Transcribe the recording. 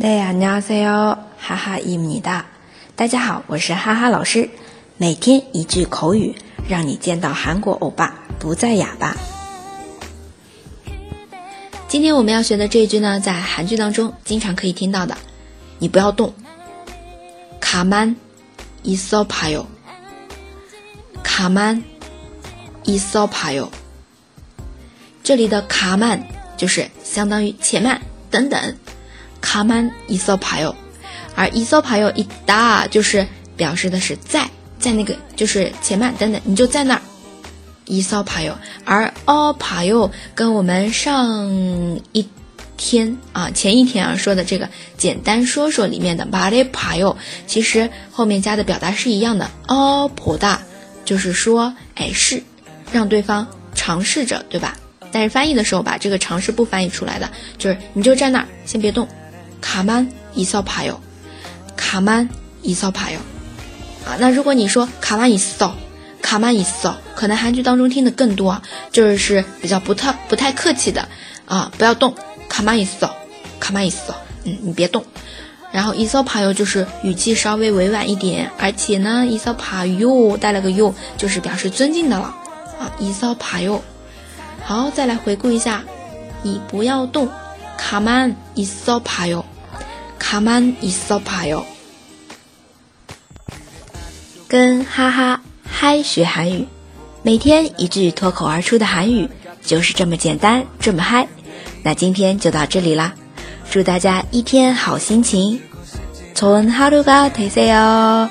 大家好，哈哈伊米哒。大家好，我是哈哈老师。每天一句口语，让你见到韩国欧巴不再哑巴。今天我们要学的这一句呢，在韩剧当中经常可以听到的。你不要动，卡曼伊索帕哟，卡曼伊索帕哟。这里的卡曼就是相当于且慢等等。卡曼伊索帕哟，而伊索帕哟一大就是表示的是在在那个就是且慢等等，你就在那儿。伊索帕哟，而哦帕哟跟我们上一天啊前一天啊说的这个简单说说里面的巴雷帕哟，其实后面加的表达是一样的。哦普大就是说哎是让对方尝试着对吧？但是翻译的时候把这个尝试不翻译出来的，就是你就站那儿先别动。卡曼伊扫帕哟，卡曼伊扫帕哟，啊，那如果你说卡曼伊扫，卡曼伊扫，可能韩剧当中听的更多，就是比较不太不太客气的啊，不要动，卡曼伊扫，卡曼伊扫，嗯，你别动。然后伊扫帕哟就是语气稍微委婉一点，而且呢，伊扫帕哟带了个哟，就是表示尊敬的了啊，伊扫帕哟。好，再来回顾一下，你不要动。卡曼伊索帕哟，卡曼伊索帕哟，跟哈哈嗨学韩语，每天一句脱口而出的韩语，就是这么简单，这么嗨。那今天就到这里啦，祝大家一天好心情，从哈루가되세 요。